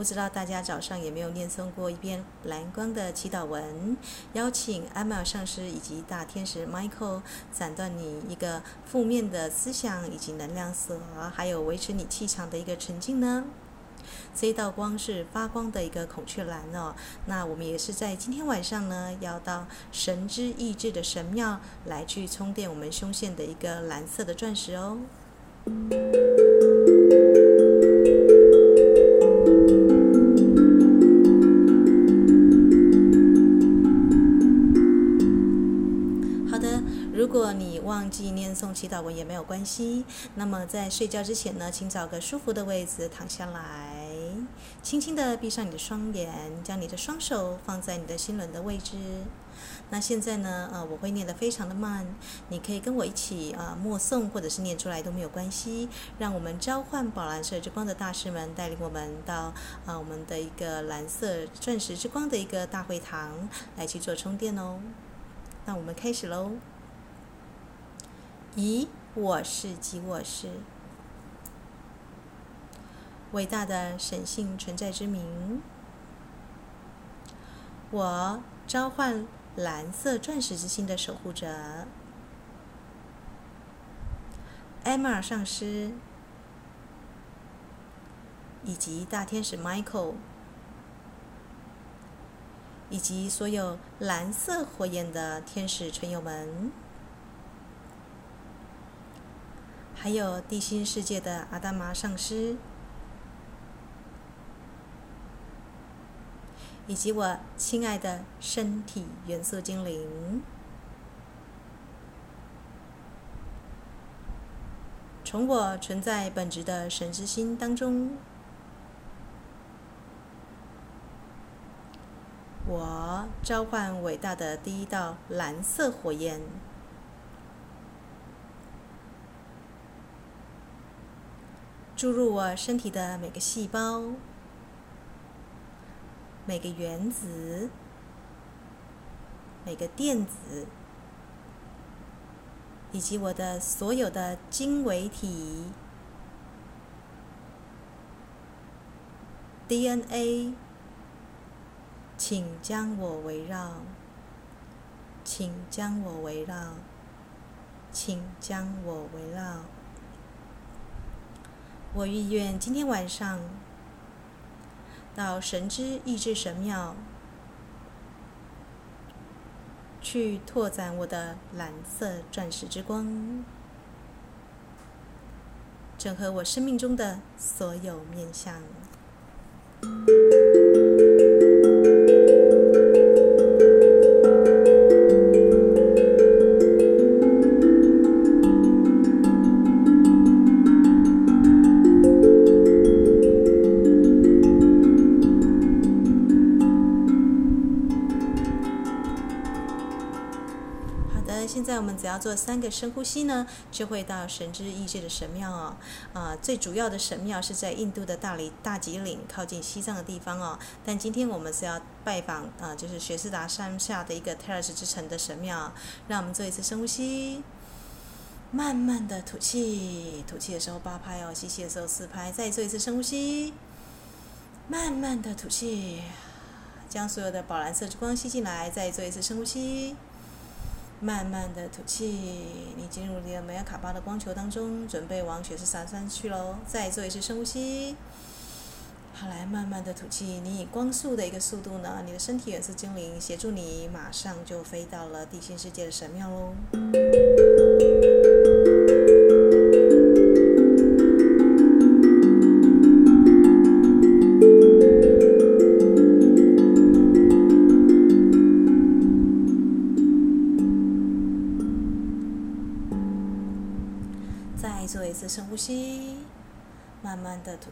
不知道大家早上有没有念诵过一遍蓝光的祈祷文？邀请阿玛尔上师以及大天使 Michael 斩断你一个负面的思想以及能量锁，还有维持你气场的一个沉静呢？这一道光是发光的一个孔雀蓝哦。那我们也是在今天晚上呢，要到神之意志的神庙来去充电我们胸腺的一个蓝色的钻石哦。记念诵祈祷文也没有关系。那么在睡觉之前呢，请找个舒服的位置躺下来。轻轻地闭上你的双眼，将你的双手放在你的心轮的位置。那现在呢，呃，我会念得非常的慢，你可以跟我一起啊、默诵，或者是念出来都没有关系。让我们召唤宝蓝色之光的大师们带领我们到啊、我们的一个蓝色钻石之光的一个大会堂来去做充电哦。那我们开始喽。以我是即我是。伟大的神性存在之名，我召唤蓝色钻石之心的守护者。艾玛上师，以及大天使 Michael，以及所有蓝色火焰的天使存有们，还有地心世界的阿达玛上师。以及我亲爱的身体元素精灵，从我存在本质的神之心当中，我召唤伟大的第一道蓝色火焰，注入我身体的每个细胞。每个原子，每个电子，以及我的所有的经纬体 DNA，请将我围绕，请将我围绕，请将我围绕。我意愿今天晚上。到神之意志神庙，去拓展我的蓝色钻石之光，整合我生命中的所有面向。只要做三个深呼吸呢，就会到神之意志的神庙哦。啊、最主要的神庙是在印度的大理大吉岭，靠近西藏的地方哦。但今天我们是要拜访啊、就是雪士达山下的一个泰尔斯之城的神庙。让我们做一次深呼吸，慢慢的吐气，吐气的时候八拍哦，吸气的时候四拍。再做一次深呼吸，慢慢的吐气，将所有的宝蓝色之光吸进来。再做一次深呼吸。慢慢的吐气，你进入你的梅尔卡巴的光球当中，准备往雪士山山去喽。再做一次深呼吸，好，来慢慢的吐气。你以光速的一个速度呢，你的身体元素精灵协助你，马上就飞到了地心世界的神庙喽。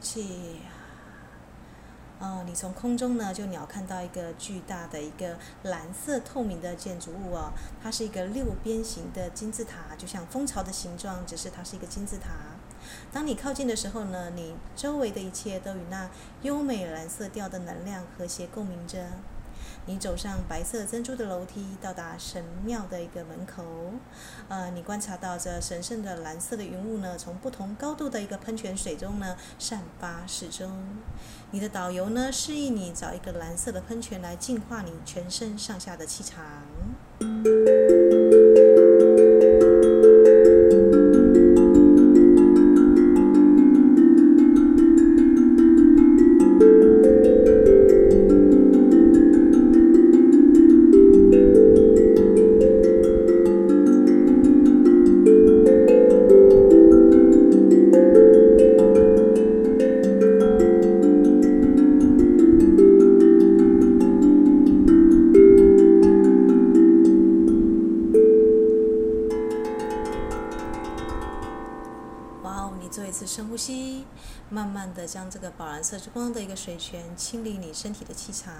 气。哦，你从空中呢，就鸟看到一个巨大的一个蓝色透明的建筑物哦，它是一个六边形的金字塔，就像蜂巢的形状，只是它是一个金字塔。当你靠近的时候呢，你周围的一切都与那优美蓝色调的能量和谐共鸣着。你走上白色珍珠的楼梯，到达神庙的一个门口。呃，你观察到这神圣的蓝色的云雾呢，从不同高度的一个喷泉水中呢散发始终。你的导游呢示意你找一个蓝色的喷泉来净化你全身上下的气场。光的一个水泉清理你身体的气场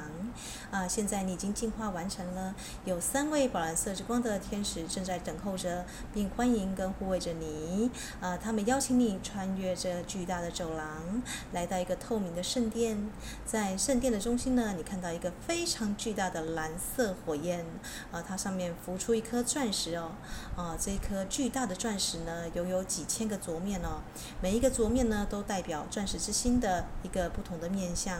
啊！现在你已经净化完成了。有三位宝蓝色之光的天使正在等候着，并欢迎跟护卫着你啊！他们邀请你穿越这巨大的走廊，来到一个透明的圣殿。在圣殿的中心呢，你看到一个非常巨大的蓝色火焰啊！它上面浮出一颗钻石哦啊！这一颗巨大的钻石呢，拥有几千个琢面哦，每一个琢面呢，都代表钻石之心的一个不同的面向，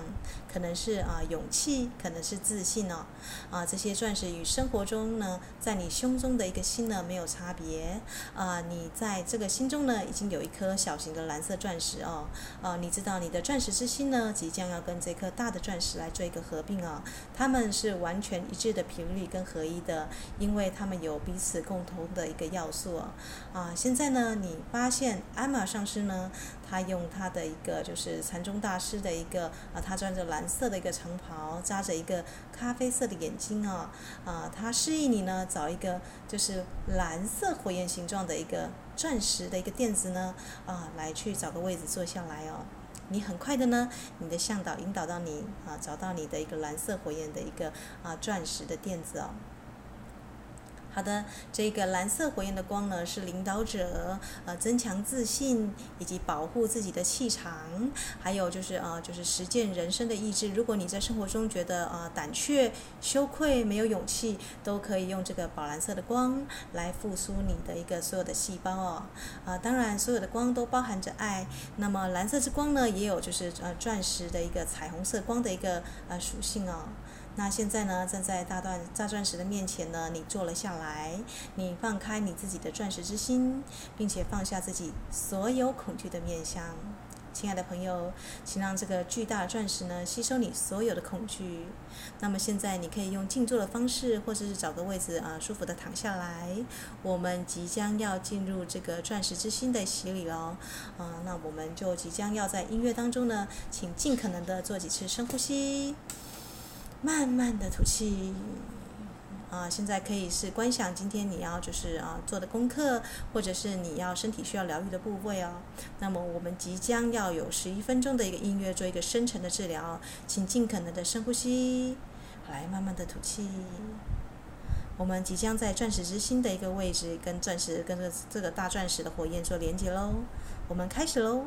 可能是啊勇气，可能是自信哦，啊这些钻石与生活中呢，在你胸中的一个心呢没有差别啊，你在这个心中呢已经有一颗小型的蓝色钻石哦，啊你知道你的钻石之心呢即将要跟这颗大的钻石来做一个合并哦，它们是完全一致的频率跟合一的，因为它们有彼此共同的一个要素哦，啊现在呢你发现鞍马上师呢，他用他的一个就是。禅宗大师的一个啊，他穿着蓝色的一个长袍，扎着一个咖啡色的眼睛啊啊，他示意你呢找一个就是蓝色火焰形状的一个钻石的一个垫子呢啊，来去找个位置坐下来哦。你很快的呢，你的向导引导到你啊，找到你的一个蓝色火焰的一个啊钻石的垫子哦。好的，这个蓝色火焰的光呢，是领导者，呃，增强自信以及保护自己的气场，还有就是呃，就是实践人生的意志。如果你在生活中觉得呃胆怯、羞愧、没有勇气，都可以用这个宝蓝色的光来复苏你的一个所有的细胞哦。啊、呃，当然，所有的光都包含着爱。那么蓝色之光呢，也有就是呃钻石的一个彩虹色光的一个呃属性哦。那现在呢，站在大钻大钻石的面前呢，你坐了下来，你放开你自己的钻石之心，并且放下自己所有恐惧的面向。亲爱的朋友，请让这个巨大钻石呢吸收你所有的恐惧。那么现在你可以用静坐的方式，或者是找个位置啊，舒服的躺下来。我们即将要进入这个钻石之心的洗礼了，啊，那我们就即将要在音乐当中呢，请尽可能的做几次深呼吸。慢慢的吐气，啊，现在可以是观想今天你要就是啊做的功课，或者是你要身体需要疗愈的部位哦。那么我们即将要有十一分钟的一个音乐做一个深层的治疗，请尽可能的深呼吸，来慢慢的吐气。我们即将在钻石之心的一个位置，跟钻石跟着这个大钻石的火焰做连接喽。我们开始喽。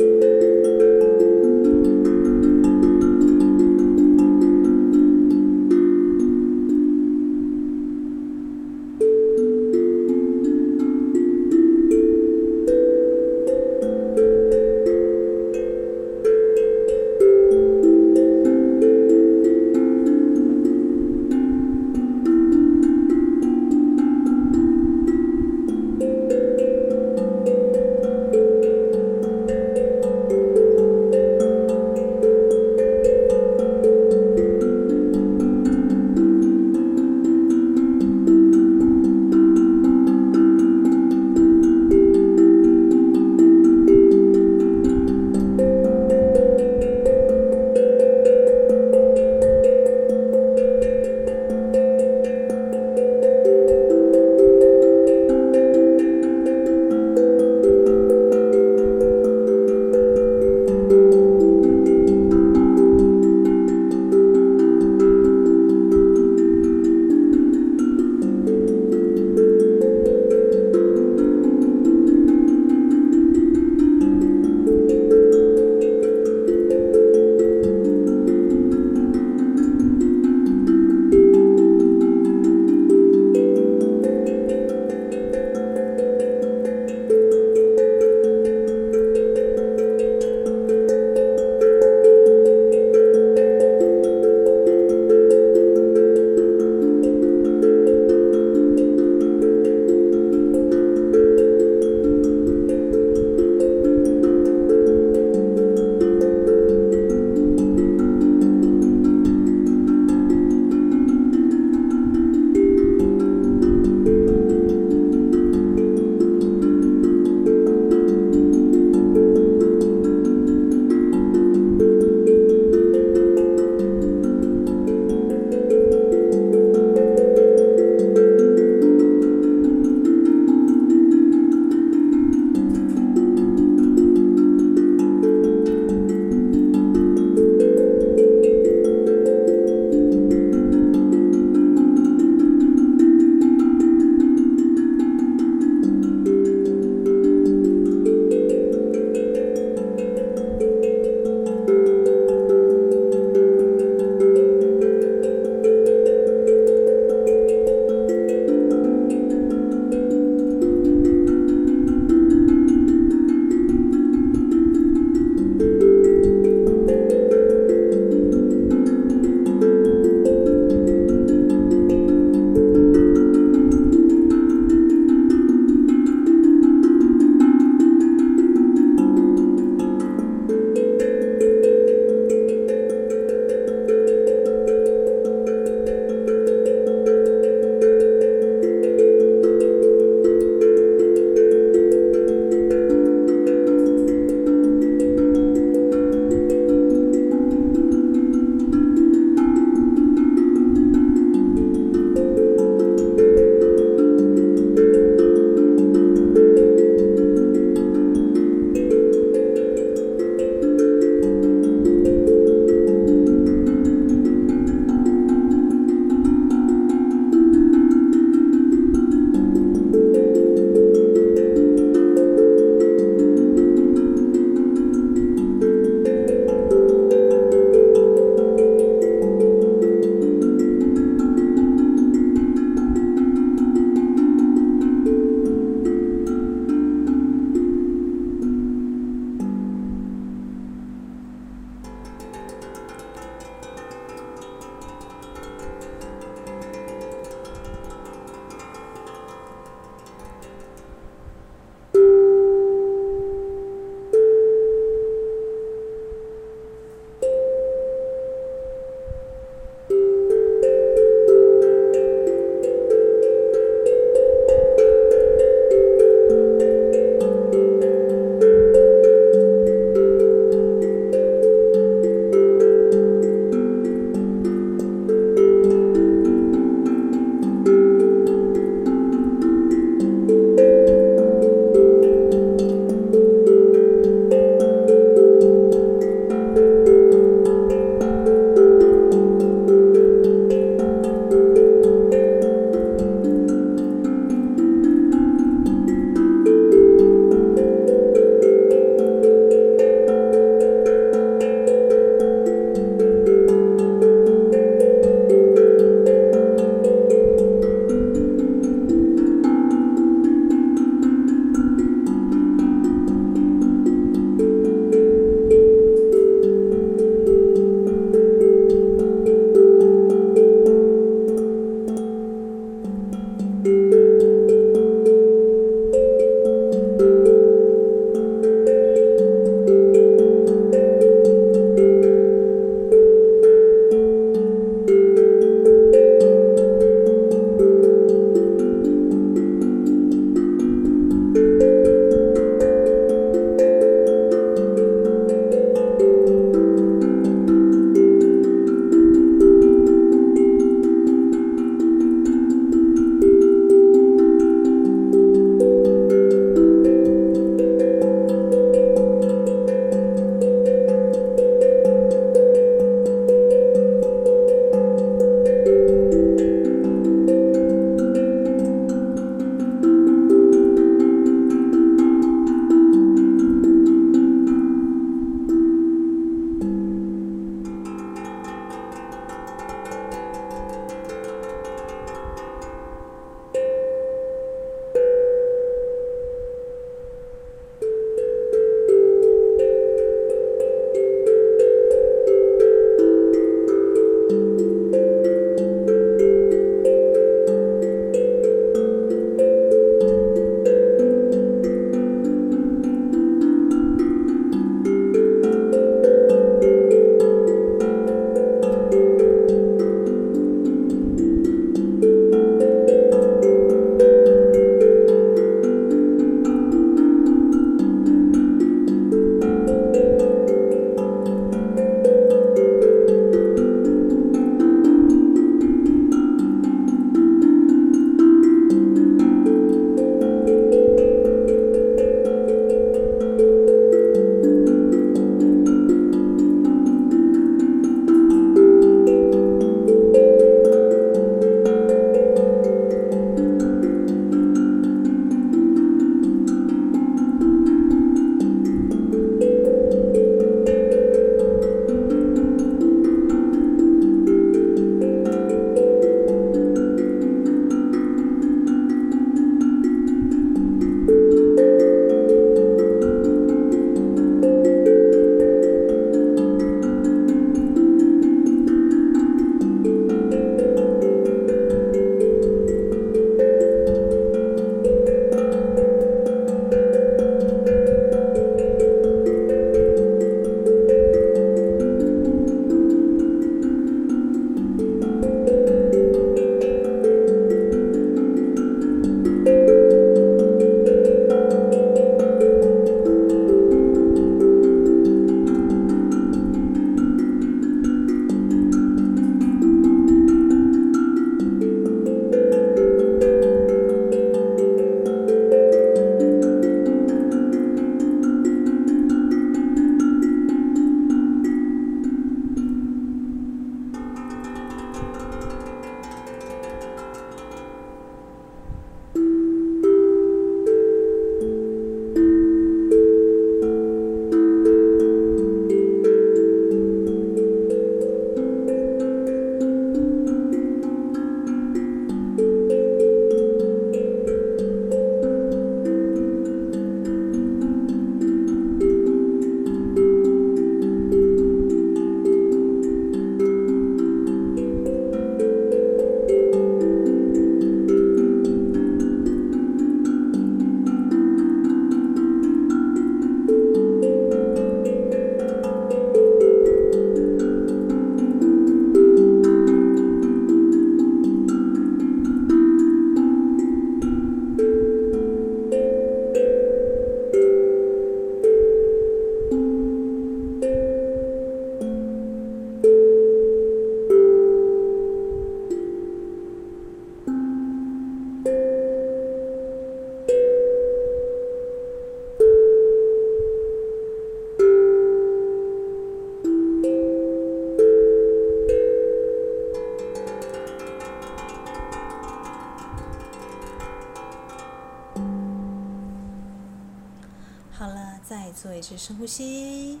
深呼吸，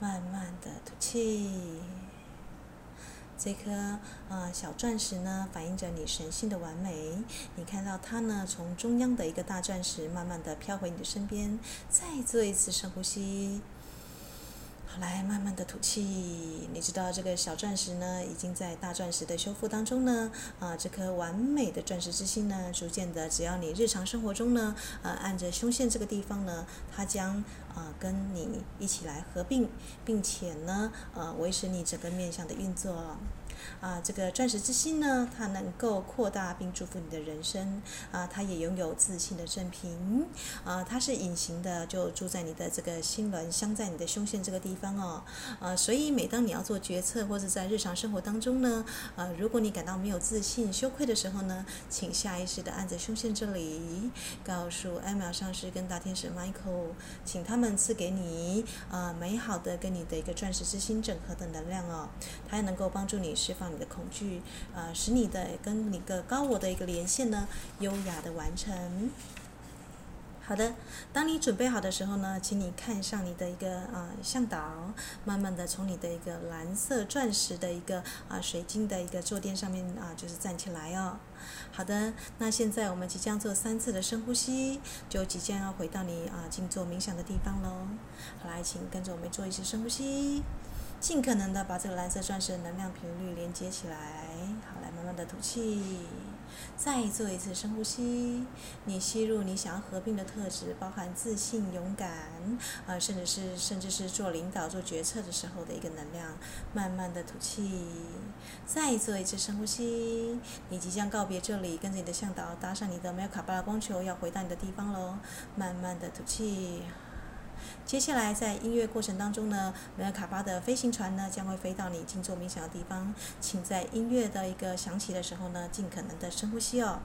慢慢的吐气。这颗啊、呃、小钻石呢，反映着你神性的完美。你看到它呢，从中央的一个大钻石，慢慢的飘回你的身边。再做一次深呼吸。来慢慢的吐气。你知道这个小钻石呢，已经在大钻石的修复当中呢。啊，这颗完美的钻石之心呢，逐渐的，只要你日常生活中呢，呃，按着胸线这个地方呢，它将啊跟你一起来合并，并且呢，呃，维持你整个面相的运作。啊，这个钻石之心呢，它能够扩大并祝福你的人生。啊，它也拥有自信的正品。啊，它是隐形的，就住在你的这个心轮，镶在你的胸线这个地方哦。啊，所以每当你要做决策或者在日常生活当中呢，啊，如果你感到没有自信、羞愧的时候呢，请下意识的按着胸线这里，告诉艾玛上师跟大天使 Michael，请他们赐给你啊美好的跟你的一个钻石之心整合的能量哦。它也能够帮助你是放你的恐惧，啊、呃，使你的跟你的高我的一个连线呢，优雅的完成。好的，当你准备好的时候呢，请你看上你的一个啊、向导，慢慢的从你的一个蓝色钻石的一个啊、水晶的一个坐垫上面啊、就是站起来哦。好的，那现在我们即将做三次的深呼吸，就即将要回到你啊静坐冥想的地方喽。好，来，请跟着我们做一次深呼吸。尽可能的把这个蓝色钻石的能量频率连接起来，好，来慢慢的吐气，再做一次深呼吸。你吸入你想要合并的特质，包含自信、勇敢，啊，甚至是甚至是做领导、做决策的时候的一个能量。慢慢的吐气，再做一次深呼吸。你即将告别这里，跟着你的向导搭上你的梅尔卡巴拉光球，要回到你的地方喽。慢慢的吐气。接下来，在音乐过程当中呢，梅尔卡巴的飞行船呢将会飞到你静坐冥想的地方，请在音乐的一个响起的时候呢，尽可能的深呼吸哦。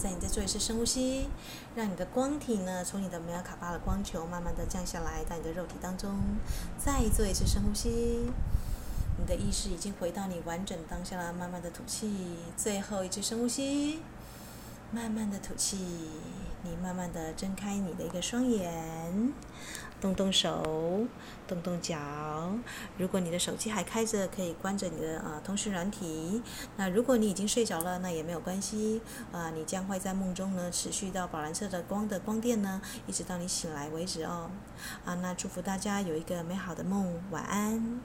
在你再做一次深呼吸让你的光体呢，从你的梅尔卡巴的光球慢慢的降下来到你的肉体当中，再做一次深呼吸。你的意识已经回到你完整当下了，慢慢的吐气，最后一次深呼吸，慢慢的吐气。你慢慢的睁开你的一个双眼，动动手，动动脚。如果你的手机还开着，可以关着你的啊通讯软体。那如果你已经睡着了，那也没有关系。啊，你将会在梦中呢持续到宝蓝色的光的光电呢，一直到你醒来为止哦。啊，那祝福大家有一个美好的梦，晚安。